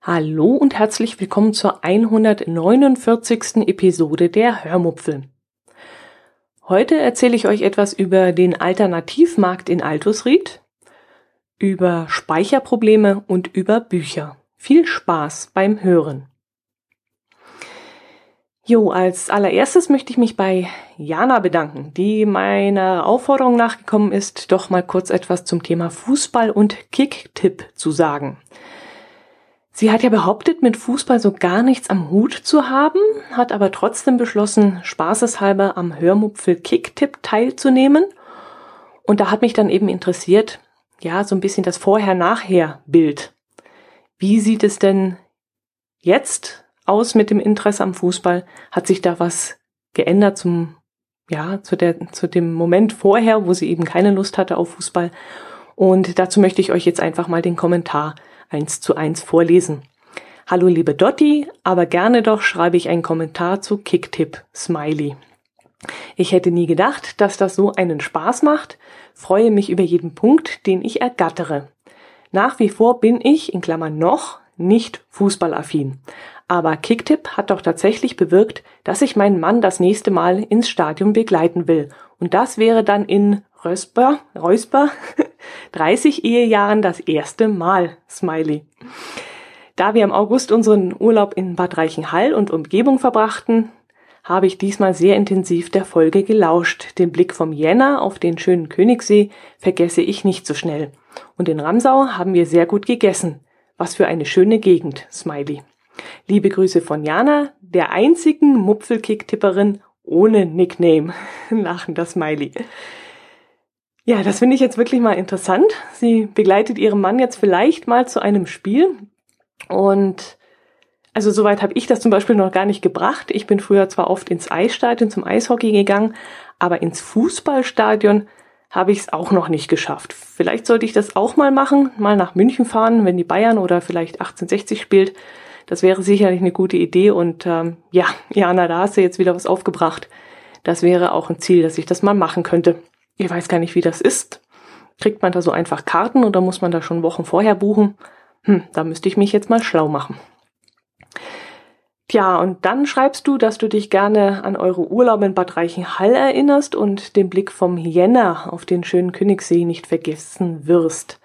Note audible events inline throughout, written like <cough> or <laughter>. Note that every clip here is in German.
Hallo und herzlich willkommen zur 149. Episode der Hörmupfel. Heute erzähle ich euch etwas über den Alternativmarkt in Altusried, über Speicherprobleme und über Bücher. Viel Spaß beim Hören. Jo, als allererstes möchte ich mich bei Jana bedanken, die meiner Aufforderung nachgekommen ist, doch mal kurz etwas zum Thema Fußball und Kicktipp zu sagen. Sie hat ja behauptet, mit Fußball so gar nichts am Hut zu haben, hat aber trotzdem beschlossen, spaßeshalber am Hörmupfel Kicktipp teilzunehmen. Und da hat mich dann eben interessiert, ja, so ein bisschen das Vorher-Nachher-Bild. Wie sieht es denn jetzt aus mit dem Interesse am Fußball? Hat sich da was geändert zum, ja, zu der, zu dem Moment vorher, wo sie eben keine Lust hatte auf Fußball? Und dazu möchte ich euch jetzt einfach mal den Kommentar eins zu eins vorlesen. Hallo liebe Dotti, aber gerne doch schreibe ich einen Kommentar zu Kicktipp Smiley. Ich hätte nie gedacht, dass das so einen Spaß macht, freue mich über jeden Punkt, den ich ergattere. Nach wie vor bin ich, in Klammern noch, nicht fußballaffin. Aber Kicktipp hat doch tatsächlich bewirkt, dass ich meinen Mann das nächste Mal ins Stadion begleiten will. Und das wäre dann in Rösper, Räusper, 30 <laughs> Ehejahren das erste Mal. Smiley. Da wir im August unseren Urlaub in Bad Reichenhall und Umgebung verbrachten, habe ich diesmal sehr intensiv der Folge gelauscht. Den Blick vom Jänner auf den schönen Königssee vergesse ich nicht so schnell. Und in Ramsau haben wir sehr gut gegessen. Was für eine schöne Gegend, Smiley. Liebe Grüße von Jana, der einzigen Mupfelkick-Tipperin ohne Nickname. <laughs> Lachender Smiley. Ja, das finde ich jetzt wirklich mal interessant. Sie begleitet ihren Mann jetzt vielleicht mal zu einem Spiel. Und also soweit habe ich das zum Beispiel noch gar nicht gebracht. Ich bin früher zwar oft ins Eisstadion zum Eishockey gegangen, aber ins Fußballstadion habe ich es auch noch nicht geschafft. Vielleicht sollte ich das auch mal machen, mal nach München fahren, wenn die Bayern oder vielleicht 1860 spielt. Das wäre sicherlich eine gute Idee. Und ähm, ja, Jana, da hast du jetzt wieder was aufgebracht. Das wäre auch ein Ziel, dass ich das mal machen könnte. Ich weiß gar nicht, wie das ist. Kriegt man da so einfach Karten oder muss man da schon Wochen vorher buchen? Hm, da müsste ich mich jetzt mal schlau machen. Tja, und dann schreibst du, dass du dich gerne an eure Urlaube in Bad Reichenhall erinnerst und den Blick vom Jänner auf den schönen Königssee nicht vergessen wirst.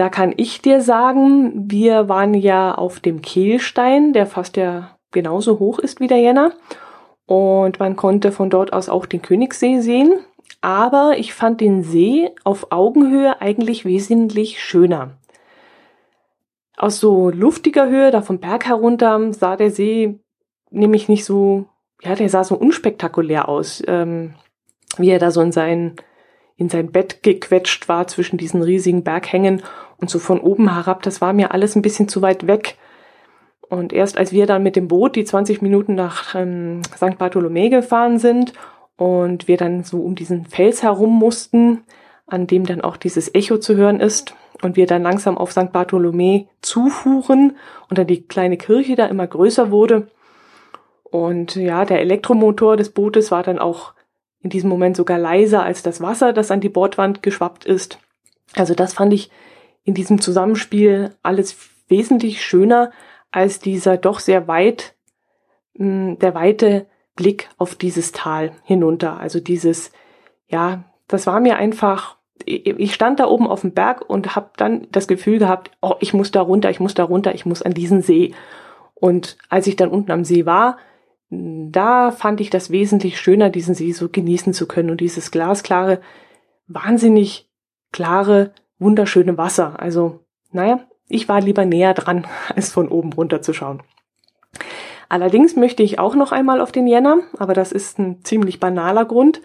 Da kann ich dir sagen, wir waren ja auf dem Kehlstein, der fast ja genauso hoch ist wie der Jänner. Und man konnte von dort aus auch den Königssee sehen aber ich fand den See auf Augenhöhe eigentlich wesentlich schöner. Aus so luftiger Höhe, da vom Berg herunter, sah der See nämlich nicht so, ja, der sah so unspektakulär aus, ähm, wie er da so in sein, in sein Bett gequetscht war zwischen diesen riesigen Berghängen und so von oben herab, das war mir alles ein bisschen zu weit weg. Und erst als wir dann mit dem Boot die 20 Minuten nach ähm, St. Bartholomä gefahren sind und wir dann so um diesen Fels herum mussten, an dem dann auch dieses Echo zu hören ist und wir dann langsam auf St. Bartholomä zufuhren und dann die kleine Kirche da immer größer wurde. Und ja, der Elektromotor des Bootes war dann auch in diesem Moment sogar leiser als das Wasser, das an die Bordwand geschwappt ist. Also das fand ich in diesem Zusammenspiel alles wesentlich schöner als dieser doch sehr weit, hm, der weite Blick auf dieses Tal hinunter. Also dieses, ja, das war mir einfach, ich stand da oben auf dem Berg und habe dann das Gefühl gehabt, oh, ich muss da runter, ich muss da runter, ich muss an diesen See. Und als ich dann unten am See war, da fand ich das wesentlich schöner, diesen See so genießen zu können und dieses glasklare, wahnsinnig klare, wunderschöne Wasser. Also, naja, ich war lieber näher dran, <laughs> als von oben runter zu schauen. Allerdings möchte ich auch noch einmal auf den Jänner, aber das ist ein ziemlich banaler Grund.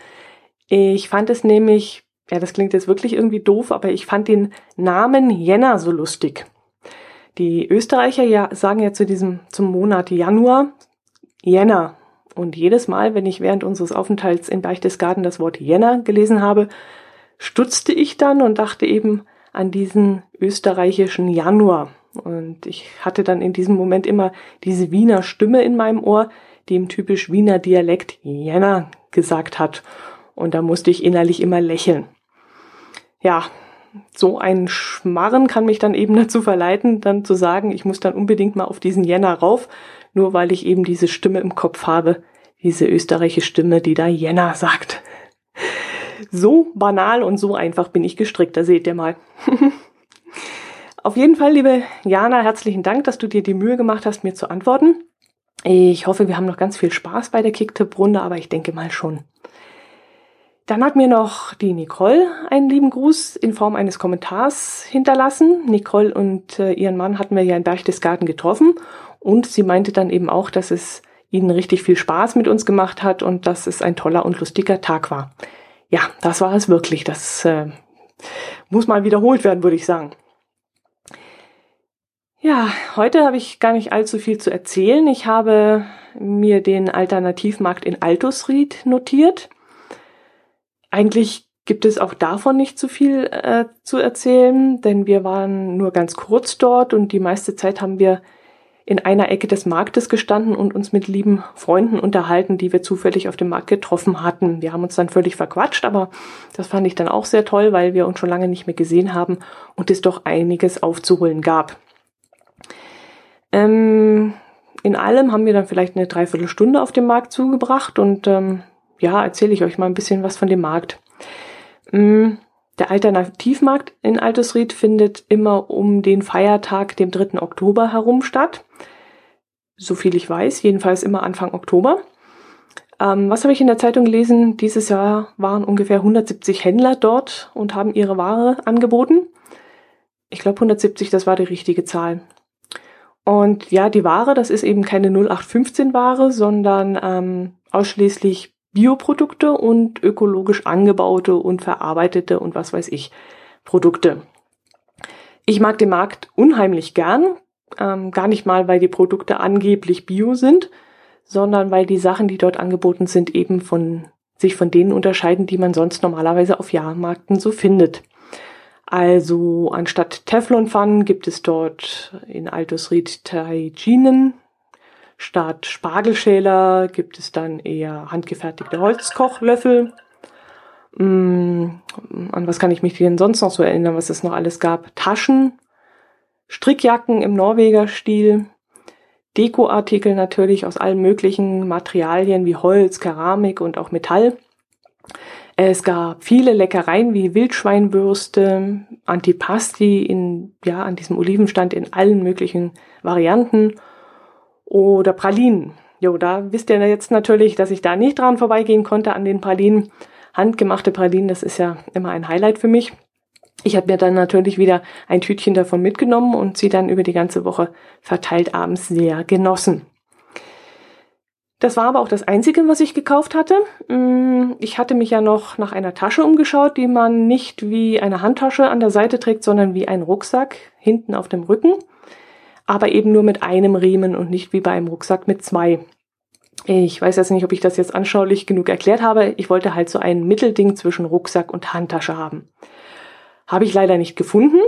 Ich fand es nämlich, ja, das klingt jetzt wirklich irgendwie doof, aber ich fand den Namen Jänner so lustig. Die Österreicher ja, sagen ja zu diesem, zum Monat Januar Jänner. Und jedes Mal, wenn ich während unseres Aufenthalts in Berchtesgaden das Wort Jänner gelesen habe, stutzte ich dann und dachte eben an diesen österreichischen Januar. Und ich hatte dann in diesem Moment immer diese Wiener Stimme in meinem Ohr, die im typisch Wiener Dialekt Jänner gesagt hat. Und da musste ich innerlich immer lächeln. Ja, so ein Schmarren kann mich dann eben <laughs> dazu verleiten, dann zu sagen, ich muss dann unbedingt mal auf diesen Jänner rauf, nur weil ich eben diese Stimme im Kopf habe, diese österreichische Stimme, die da Jänner sagt. So banal und so einfach bin ich gestrickt, da seht ihr mal. <laughs> Auf jeden Fall, liebe Jana, herzlichen Dank, dass du dir die Mühe gemacht hast, mir zu antworten. Ich hoffe, wir haben noch ganz viel Spaß bei der Kicktipp-Runde, aber ich denke mal schon. Dann hat mir noch die Nicole einen lieben Gruß in Form eines Kommentars hinterlassen. Nicole und äh, ihren Mann hatten wir ja in Berchtesgaden getroffen und sie meinte dann eben auch, dass es ihnen richtig viel Spaß mit uns gemacht hat und dass es ein toller und lustiger Tag war. Ja, das war es wirklich. Das äh, muss mal wiederholt werden, würde ich sagen. Ja, heute habe ich gar nicht allzu viel zu erzählen. Ich habe mir den Alternativmarkt in Altusried notiert. Eigentlich gibt es auch davon nicht so viel äh, zu erzählen, denn wir waren nur ganz kurz dort und die meiste Zeit haben wir in einer Ecke des Marktes gestanden und uns mit lieben Freunden unterhalten, die wir zufällig auf dem Markt getroffen hatten. Wir haben uns dann völlig verquatscht, aber das fand ich dann auch sehr toll, weil wir uns schon lange nicht mehr gesehen haben und es doch einiges aufzuholen gab. Ähm, in allem haben wir dann vielleicht eine Dreiviertelstunde auf dem Markt zugebracht und ähm, ja, erzähle ich euch mal ein bisschen was von dem Markt. Ähm, der Alternativmarkt in Altesried findet immer um den Feiertag, dem 3. Oktober herum statt. So viel ich weiß, jedenfalls immer Anfang Oktober. Ähm, was habe ich in der Zeitung gelesen? Dieses Jahr waren ungefähr 170 Händler dort und haben ihre Ware angeboten. Ich glaube 170, das war die richtige Zahl. Und ja, die Ware, das ist eben keine 0815-Ware, sondern ähm, ausschließlich Bioprodukte und ökologisch angebaute und verarbeitete und was weiß ich Produkte. Ich mag den Markt unheimlich gern, ähm, gar nicht mal, weil die Produkte angeblich bio sind, sondern weil die Sachen, die dort angeboten sind, eben von sich von denen unterscheiden, die man sonst normalerweise auf Jahrmärkten so findet. Also anstatt Teflonpfannen gibt es dort in Altusried Taijinen. Statt Spargelschäler gibt es dann eher handgefertigte Holzkochlöffel. Hm, an was kann ich mich denn sonst noch so erinnern, was es noch alles gab? Taschen, Strickjacken im Norweger Stil, Dekoartikel natürlich aus allen möglichen Materialien wie Holz, Keramik und auch Metall. Es gab viele Leckereien wie Wildschweinbürste, Antipasti in, ja, an diesem Olivenstand in allen möglichen Varianten oder Pralinen. Jo, da wisst ihr jetzt natürlich, dass ich da nicht dran vorbeigehen konnte an den Pralinen. Handgemachte Pralinen, das ist ja immer ein Highlight für mich. Ich habe mir dann natürlich wieder ein Tütchen davon mitgenommen und sie dann über die ganze Woche verteilt abends sehr genossen. Das war aber auch das Einzige, was ich gekauft hatte. Mm, ich hatte mich ja noch nach einer Tasche umgeschaut, die man nicht wie eine Handtasche an der Seite trägt, sondern wie ein Rucksack hinten auf dem Rücken. Aber eben nur mit einem Riemen und nicht wie bei einem Rucksack mit zwei. Ich weiß jetzt nicht, ob ich das jetzt anschaulich genug erklärt habe. Ich wollte halt so ein Mittelding zwischen Rucksack und Handtasche haben. Habe ich leider nicht gefunden.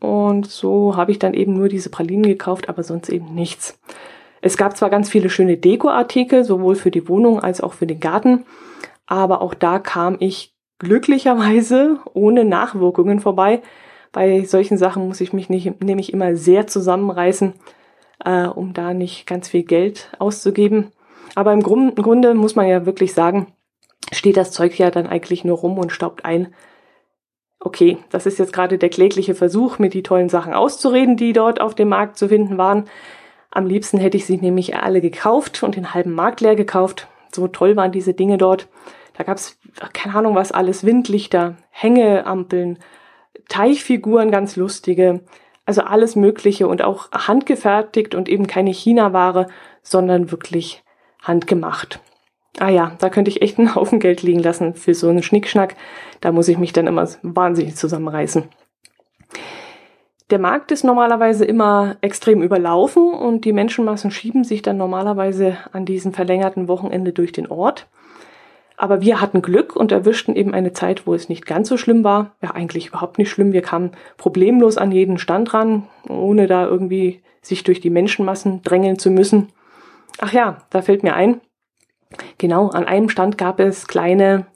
Und so habe ich dann eben nur diese Pralinen gekauft, aber sonst eben nichts. Es gab zwar ganz viele schöne Dekoartikel, sowohl für die Wohnung als auch für den Garten, aber auch da kam ich glücklicherweise ohne Nachwirkungen vorbei. Bei solchen Sachen muss ich mich nicht, nämlich immer sehr zusammenreißen, äh, um da nicht ganz viel Geld auszugeben. Aber im Grunde muss man ja wirklich sagen, steht das Zeug ja dann eigentlich nur rum und staubt ein. Okay, das ist jetzt gerade der klägliche Versuch, mir die tollen Sachen auszureden, die dort auf dem Markt zu finden waren. Am liebsten hätte ich sie nämlich alle gekauft und den halben Markt leer gekauft. So toll waren diese Dinge dort. Da gab's keine Ahnung was alles, Windlichter, Hängeampeln, Teichfiguren, ganz lustige. Also alles Mögliche und auch handgefertigt und eben keine China-Ware, sondern wirklich handgemacht. Ah ja, da könnte ich echt einen Haufen Geld liegen lassen für so einen Schnickschnack. Da muss ich mich dann immer wahnsinnig zusammenreißen. Der Markt ist normalerweise immer extrem überlaufen und die Menschenmassen schieben sich dann normalerweise an diesem verlängerten Wochenende durch den Ort. Aber wir hatten Glück und erwischten eben eine Zeit, wo es nicht ganz so schlimm war. Ja, eigentlich überhaupt nicht schlimm. Wir kamen problemlos an jeden Stand ran, ohne da irgendwie sich durch die Menschenmassen drängeln zu müssen. Ach ja, da fällt mir ein. Genau, an einem Stand gab es kleine,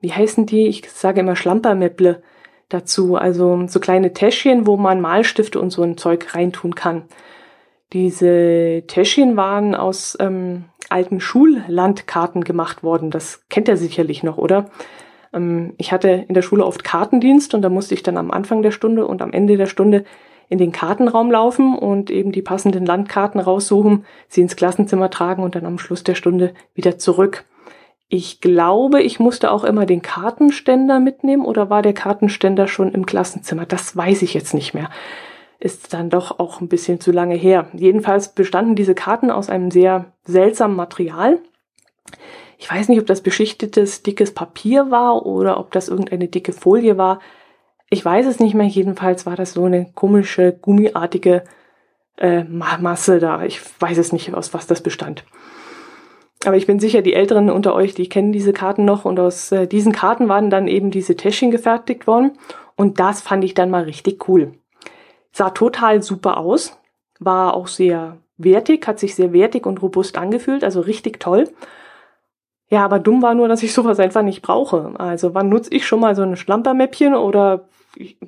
wie heißen die? Ich sage immer Schlampermäpple dazu. Also so kleine Täschchen, wo man Malstifte und so ein Zeug reintun kann. Diese Täschchen waren aus ähm, alten Schullandkarten gemacht worden. Das kennt ihr sicherlich noch, oder? Ähm, ich hatte in der Schule oft Kartendienst und da musste ich dann am Anfang der Stunde und am Ende der Stunde in den Kartenraum laufen und eben die passenden Landkarten raussuchen, sie ins Klassenzimmer tragen und dann am Schluss der Stunde wieder zurück. Ich glaube, ich musste auch immer den Kartenständer mitnehmen oder war der Kartenständer schon im Klassenzimmer? Das weiß ich jetzt nicht mehr. Ist dann doch auch ein bisschen zu lange her. Jedenfalls bestanden diese Karten aus einem sehr seltsamen Material. Ich weiß nicht, ob das beschichtetes, dickes Papier war oder ob das irgendeine dicke Folie war. Ich weiß es nicht mehr. Jedenfalls war das so eine komische, gummiartige äh, Masse da. Ich weiß es nicht, aus was das bestand. Aber ich bin sicher, die Älteren unter euch, die kennen diese Karten noch. Und aus äh, diesen Karten waren dann eben diese Täschchen gefertigt worden. Und das fand ich dann mal richtig cool. Sah total super aus. War auch sehr wertig, hat sich sehr wertig und robust angefühlt. Also richtig toll. Ja, aber dumm war nur, dass ich sowas einfach nicht brauche. Also wann nutze ich schon mal so ein Schlampermäppchen oder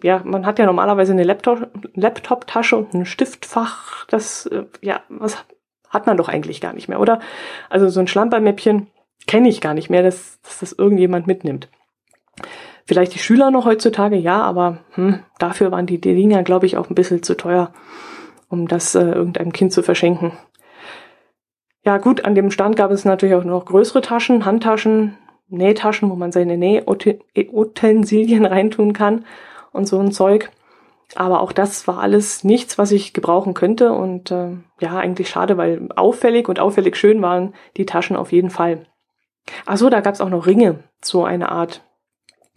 ja, man hat ja normalerweise eine Laptop-Tasche und ein Stiftfach. Das, äh, ja, was hat man doch eigentlich gar nicht mehr, oder? Also so ein Schlampermäppchen kenne ich gar nicht mehr, dass, dass das irgendjemand mitnimmt. Vielleicht die Schüler noch heutzutage, ja, aber hm, dafür waren die, Dinger, glaube ich, auch ein bisschen zu teuer, um das äh, irgendeinem Kind zu verschenken. Ja, gut, an dem Stand gab es natürlich auch noch größere Taschen, Handtaschen, Nähtaschen, wo man seine Nähutensilien <laughs> reintun kann und so ein Zeug. Aber auch das war alles nichts, was ich gebrauchen könnte. Und äh, ja, eigentlich schade, weil auffällig und auffällig schön waren die Taschen auf jeden Fall. Ach so, da gab's auch noch Ringe, so eine Art.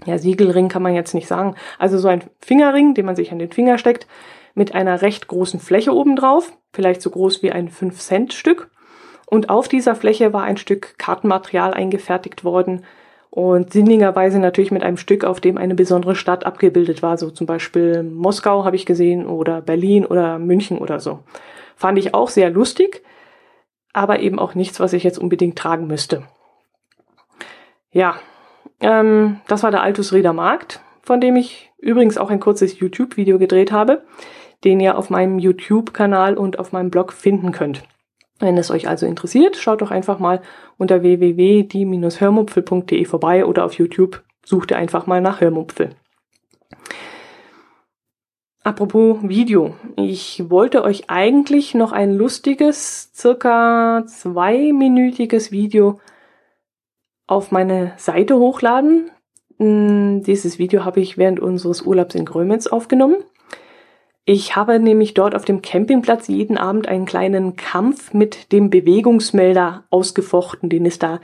Ja, Siegelring kann man jetzt nicht sagen. Also so ein Fingerring, den man sich an den Finger steckt, mit einer recht großen Fläche obendrauf, vielleicht so groß wie ein 5-Cent-Stück. Und auf dieser Fläche war ein Stück Kartenmaterial eingefertigt worden, und sinnigerweise natürlich mit einem Stück, auf dem eine besondere Stadt abgebildet war, so zum Beispiel Moskau habe ich gesehen oder Berlin oder München oder so. Fand ich auch sehr lustig, aber eben auch nichts, was ich jetzt unbedingt tragen müsste. Ja, ähm, das war der Altus Rieder Markt, von dem ich übrigens auch ein kurzes YouTube-Video gedreht habe, den ihr auf meinem YouTube-Kanal und auf meinem Blog finden könnt. Wenn es euch also interessiert, schaut doch einfach mal unter www.die-hörmupfel.de vorbei oder auf YouTube sucht ihr einfach mal nach Hörmupfel. Apropos Video. Ich wollte euch eigentlich noch ein lustiges, circa zweiminütiges Video auf meine Seite hochladen. Hm, dieses Video habe ich während unseres Urlaubs in Grömitz aufgenommen. Ich habe nämlich dort auf dem Campingplatz jeden Abend einen kleinen Kampf mit dem Bewegungsmelder ausgefochten, den es da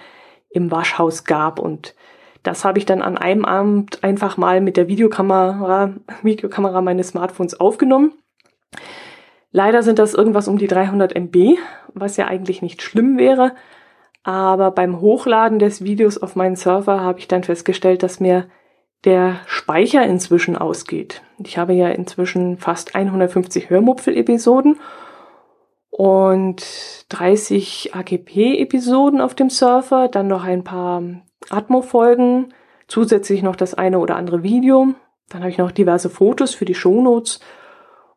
im Waschhaus gab. Und das habe ich dann an einem Abend einfach mal mit der Videokamera, Videokamera meines Smartphones aufgenommen. Leider sind das irgendwas um die 300 MB, was ja eigentlich nicht schlimm wäre. Aber beim Hochladen des Videos auf meinen Server habe ich dann festgestellt, dass mir der Speicher inzwischen ausgeht. Ich habe ja inzwischen fast 150 Hörmupfel-Episoden und 30 AGP-Episoden auf dem Surfer, dann noch ein paar Atmo-Folgen, zusätzlich noch das eine oder andere Video, dann habe ich noch diverse Fotos für die Shownotes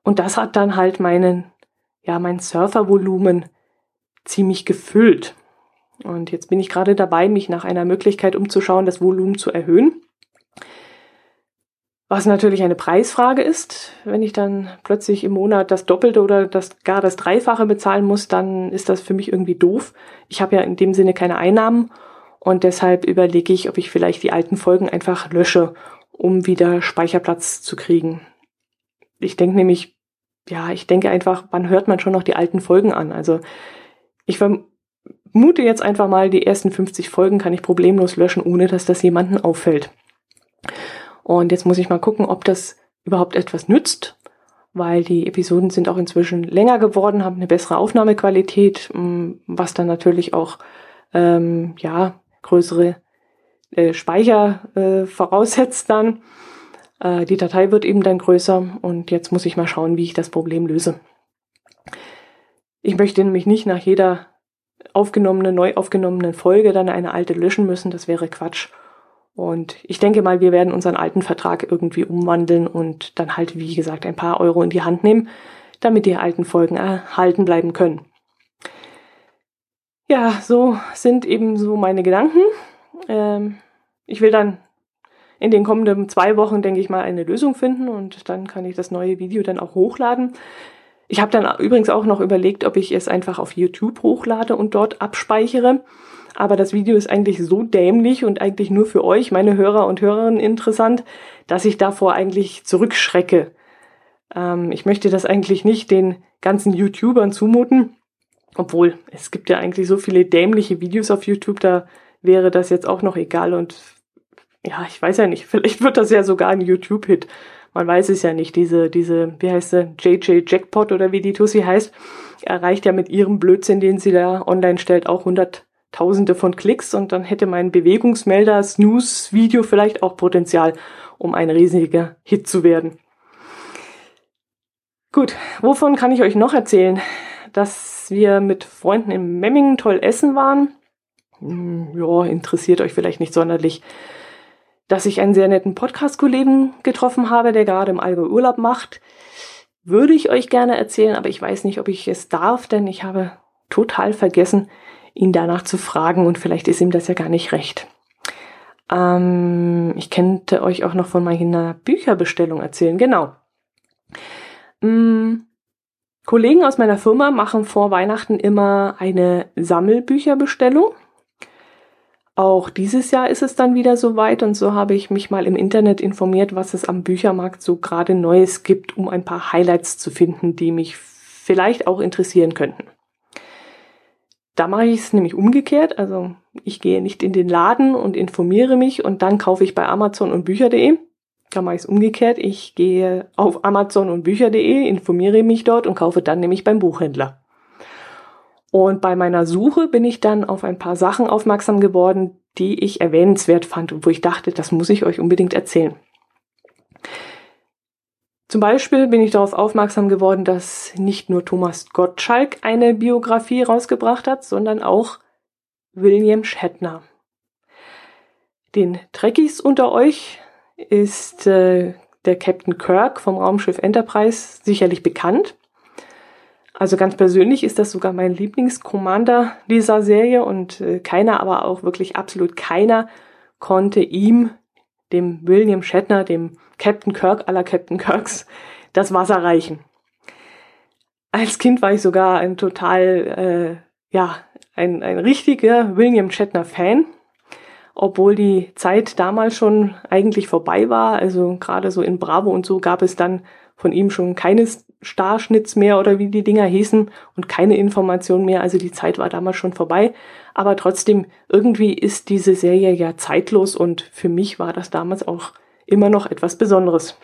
und das hat dann halt meinen, ja, mein Surfervolumen ziemlich gefüllt. Und jetzt bin ich gerade dabei, mich nach einer Möglichkeit umzuschauen, das Volumen zu erhöhen. Was natürlich eine Preisfrage ist. Wenn ich dann plötzlich im Monat das Doppelte oder das, gar das Dreifache bezahlen muss, dann ist das für mich irgendwie doof. Ich habe ja in dem Sinne keine Einnahmen und deshalb überlege ich, ob ich vielleicht die alten Folgen einfach lösche, um wieder Speicherplatz zu kriegen. Ich denke nämlich, ja, ich denke einfach, wann hört man schon noch die alten Folgen an? Also ich vermute jetzt einfach mal, die ersten 50 Folgen kann ich problemlos löschen, ohne dass das jemanden auffällt. Und jetzt muss ich mal gucken, ob das überhaupt etwas nützt, weil die Episoden sind auch inzwischen länger geworden, haben eine bessere Aufnahmequalität, mm, was dann natürlich auch ähm, ja größere äh, Speicher äh, voraussetzt dann. Äh, die Datei wird eben dann größer und jetzt muss ich mal schauen, wie ich das Problem löse. Ich möchte nämlich nicht nach jeder aufgenommene, neu aufgenommenen Folge dann eine alte löschen müssen. Das wäre Quatsch. Und ich denke mal, wir werden unseren alten Vertrag irgendwie umwandeln und dann halt, wie gesagt, ein paar Euro in die Hand nehmen, damit die alten Folgen erhalten bleiben können. Ja, so sind eben so meine Gedanken. Ähm, ich will dann in den kommenden zwei Wochen, denke ich mal, eine Lösung finden und dann kann ich das neue Video dann auch hochladen. Ich habe dann übrigens auch noch überlegt, ob ich es einfach auf YouTube hochlade und dort abspeichere. Aber das Video ist eigentlich so dämlich und eigentlich nur für euch, meine Hörer und Hörerinnen, interessant, dass ich davor eigentlich zurückschrecke. Ähm, ich möchte das eigentlich nicht den ganzen YouTubern zumuten. Obwohl, es gibt ja eigentlich so viele dämliche Videos auf YouTube, da wäre das jetzt auch noch egal. Und ja, ich weiß ja nicht, <laughs> vielleicht wird das ja sogar ein YouTube-Hit. Man weiß es ja nicht. Diese, diese, wie heißt sie, JJ Jackpot oder wie die Tussi heißt, erreicht ja mit ihrem Blödsinn, den sie da online stellt, auch hunderttausende von Klicks und dann hätte mein Bewegungsmelder Snooze Video vielleicht auch Potenzial, um ein riesiger Hit zu werden. Gut, wovon kann ich euch noch erzählen? Dass wir mit Freunden in Memmingen toll essen waren. Hm, ja, interessiert euch vielleicht nicht sonderlich. Dass ich einen sehr netten Podcast-Kollegen getroffen habe, der gerade im Allgäu Urlaub macht, würde ich euch gerne erzählen, aber ich weiß nicht, ob ich es darf, denn ich habe total vergessen, ihn danach zu fragen und vielleicht ist ihm das ja gar nicht recht. Ähm, ich könnte euch auch noch von meiner Bücherbestellung erzählen. Genau. Mm, Kollegen aus meiner Firma machen vor Weihnachten immer eine Sammelbücherbestellung. Auch dieses Jahr ist es dann wieder soweit und so habe ich mich mal im Internet informiert, was es am Büchermarkt so gerade Neues gibt, um ein paar Highlights zu finden, die mich vielleicht auch interessieren könnten. Da mache ich es nämlich umgekehrt, also ich gehe nicht in den Laden und informiere mich und dann kaufe ich bei Amazon und Bücher.de, da mache ich es umgekehrt. Ich gehe auf Amazon und Bücher.de, informiere mich dort und kaufe dann nämlich beim Buchhändler. Und bei meiner Suche bin ich dann auf ein paar Sachen aufmerksam geworden, die ich erwähnenswert fand und wo ich dachte, das muss ich euch unbedingt erzählen. Zum Beispiel bin ich darauf aufmerksam geworden, dass nicht nur Thomas Gottschalk eine Biografie rausgebracht hat, sondern auch William Shatner. Den Trekkies unter euch ist äh, der Captain Kirk vom Raumschiff Enterprise sicherlich bekannt. Also ganz persönlich ist das sogar mein Lieblingscommander dieser Serie und äh, keiner, aber auch wirklich absolut keiner konnte ihm, dem William Shatner, dem Captain Kirk aller Captain Kirks, das Wasser reichen. Als Kind war ich sogar ein total, äh, ja, ein, ein richtiger William Shatner Fan obwohl die Zeit damals schon eigentlich vorbei war. Also gerade so in Bravo und so gab es dann von ihm schon keine Starschnitts mehr oder wie die Dinger hießen und keine Information mehr. Also die Zeit war damals schon vorbei. Aber trotzdem, irgendwie ist diese Serie ja zeitlos und für mich war das damals auch immer noch etwas Besonderes.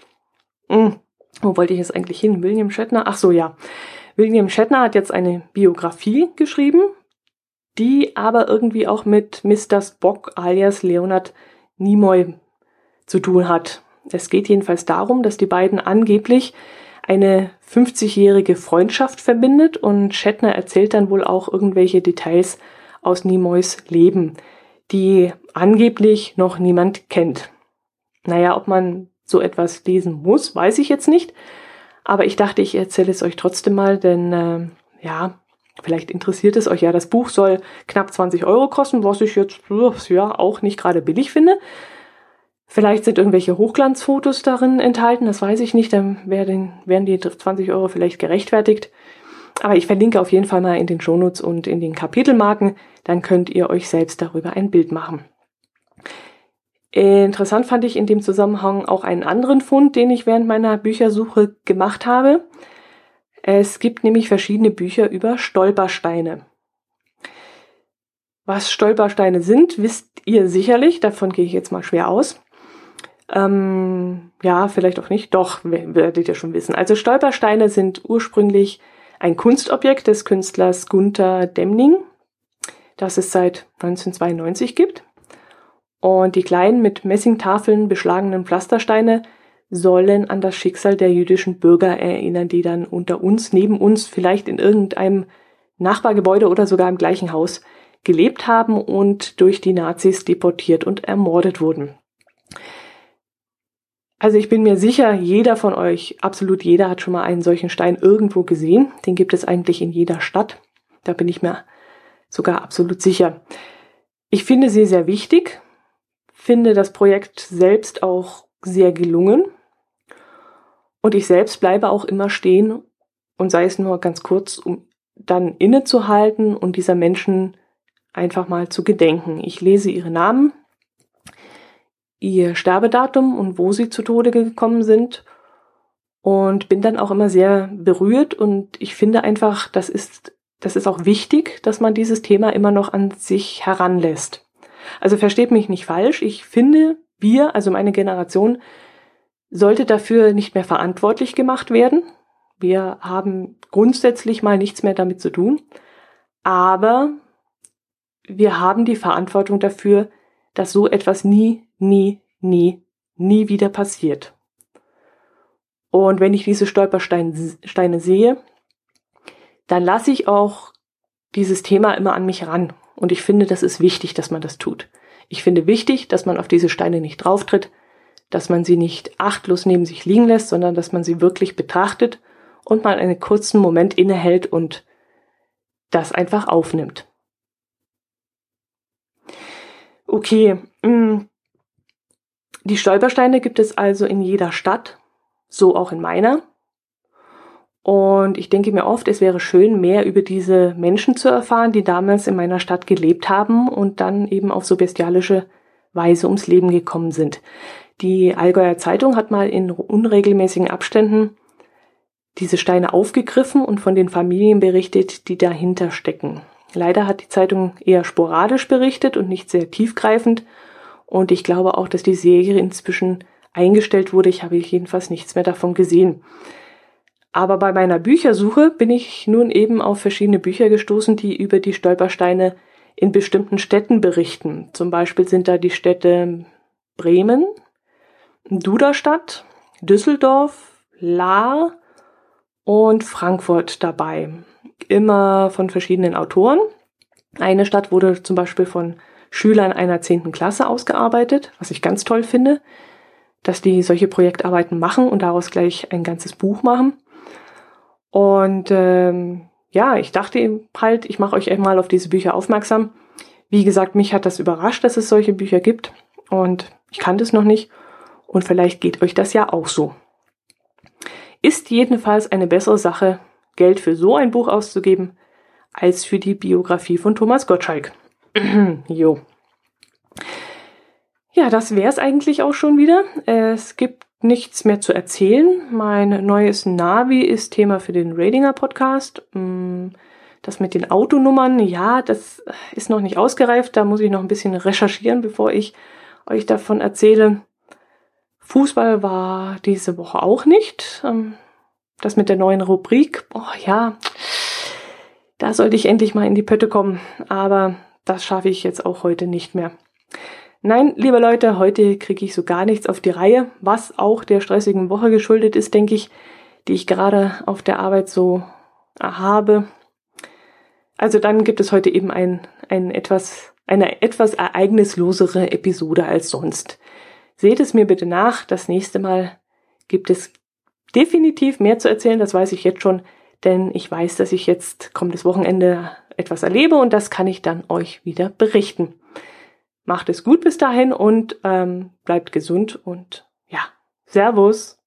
Hm, wo wollte ich jetzt eigentlich hin? William Shatner? Ach so, ja. William Shatner hat jetzt eine Biografie geschrieben die aber irgendwie auch mit Mr. Spock alias Leonard Nimoy zu tun hat. Es geht jedenfalls darum, dass die beiden angeblich eine 50-jährige Freundschaft verbindet und Shatner erzählt dann wohl auch irgendwelche Details aus Nimoys Leben, die angeblich noch niemand kennt. Naja, ob man so etwas lesen muss, weiß ich jetzt nicht. Aber ich dachte, ich erzähle es euch trotzdem mal, denn äh, ja, Vielleicht interessiert es euch ja. Das Buch soll knapp 20 Euro kosten, was ich jetzt ja auch nicht gerade billig finde. Vielleicht sind irgendwelche Hochglanzfotos darin enthalten, das weiß ich nicht. Dann werden, werden die 20 Euro vielleicht gerechtfertigt. Aber ich verlinke auf jeden Fall mal in den Shownotes und in den Kapitelmarken. Dann könnt ihr euch selbst darüber ein Bild machen. Interessant fand ich in dem Zusammenhang auch einen anderen Fund, den ich während meiner Büchersuche gemacht habe. Es gibt nämlich verschiedene Bücher über Stolpersteine. Was Stolpersteine sind, wisst ihr sicherlich. Davon gehe ich jetzt mal schwer aus. Ähm, ja, vielleicht auch nicht. Doch, werdet ihr schon wissen. Also Stolpersteine sind ursprünglich ein Kunstobjekt des Künstlers Gunther Demning, das es seit 1992 gibt. Und die kleinen mit Messingtafeln beschlagenen Pflastersteine sollen an das Schicksal der jüdischen Bürger erinnern, die dann unter uns, neben uns, vielleicht in irgendeinem Nachbargebäude oder sogar im gleichen Haus gelebt haben und durch die Nazis deportiert und ermordet wurden. Also ich bin mir sicher, jeder von euch, absolut jeder hat schon mal einen solchen Stein irgendwo gesehen. Den gibt es eigentlich in jeder Stadt. Da bin ich mir sogar absolut sicher. Ich finde sie sehr wichtig, finde das Projekt selbst auch sehr gelungen und ich selbst bleibe auch immer stehen und sei es nur ganz kurz, um dann innezuhalten und dieser Menschen einfach mal zu gedenken. Ich lese ihre Namen, ihr Sterbedatum und wo sie zu Tode gekommen sind und bin dann auch immer sehr berührt und ich finde einfach, das ist, das ist auch wichtig, dass man dieses Thema immer noch an sich heranlässt. Also versteht mich nicht falsch, ich finde, wir, also meine Generation, sollte dafür nicht mehr verantwortlich gemacht werden. Wir haben grundsätzlich mal nichts mehr damit zu tun, aber wir haben die Verantwortung dafür, dass so etwas nie, nie, nie, nie wieder passiert. Und wenn ich diese Stolpersteine sehe, dann lasse ich auch dieses Thema immer an mich ran. Und ich finde, das ist wichtig, dass man das tut. Ich finde wichtig, dass man auf diese Steine nicht drauftritt, dass man sie nicht achtlos neben sich liegen lässt, sondern dass man sie wirklich betrachtet und mal einen kurzen Moment innehält und das einfach aufnimmt. Okay, mm. Die Stolpersteine gibt es also in jeder Stadt, so auch in meiner. Und ich denke mir oft, es wäre schön, mehr über diese Menschen zu erfahren, die damals in meiner Stadt gelebt haben und dann eben auf so bestialische Weise ums Leben gekommen sind. Die Allgäuer Zeitung hat mal in unregelmäßigen Abständen diese Steine aufgegriffen und von den Familien berichtet, die dahinter stecken. Leider hat die Zeitung eher sporadisch berichtet und nicht sehr tiefgreifend. Und ich glaube auch, dass die Serie inzwischen eingestellt wurde. Ich habe jedenfalls nichts mehr davon gesehen. Aber bei meiner Büchersuche bin ich nun eben auf verschiedene Bücher gestoßen, die über die Stolpersteine in bestimmten Städten berichten. Zum Beispiel sind da die Städte Bremen, Duderstadt, Düsseldorf, Lahr und Frankfurt dabei. Immer von verschiedenen Autoren. Eine Stadt wurde zum Beispiel von Schülern einer zehnten Klasse ausgearbeitet, was ich ganz toll finde, dass die solche Projektarbeiten machen und daraus gleich ein ganzes Buch machen. Und ähm, ja, ich dachte eben halt, ich mache euch einmal auf diese Bücher aufmerksam. Wie gesagt, mich hat das überrascht, dass es solche Bücher gibt und ich kannte es noch nicht und vielleicht geht euch das ja auch so. Ist jedenfalls eine bessere Sache, Geld für so ein Buch auszugeben, als für die Biografie von Thomas Gottschalk. <clears throat> jo. Ja, das wär's eigentlich auch schon wieder. Es gibt nichts mehr zu erzählen. Mein neues Navi ist Thema für den Ratinger Podcast. Mm, das mit den Autonummern, ja, das ist noch nicht ausgereift. Da muss ich noch ein bisschen recherchieren, bevor ich euch davon erzähle. Fußball war diese Woche auch nicht. Ähm, das mit der neuen Rubrik, oh ja, da sollte ich endlich mal in die Pötte kommen. Aber das schaffe ich jetzt auch heute nicht mehr. Nein, liebe Leute, heute kriege ich so gar nichts auf die Reihe, was auch der stressigen Woche geschuldet ist, denke ich, die ich gerade auf der Arbeit so habe. Also dann gibt es heute eben ein, ein etwas, eine etwas ereignislosere Episode als sonst. Seht es mir bitte nach. Das nächste Mal gibt es definitiv mehr zu erzählen. Das weiß ich jetzt schon, denn ich weiß, dass ich jetzt kommendes Wochenende etwas erlebe und das kann ich dann euch wieder berichten. Macht es gut bis dahin und ähm, bleibt gesund und ja, Servus.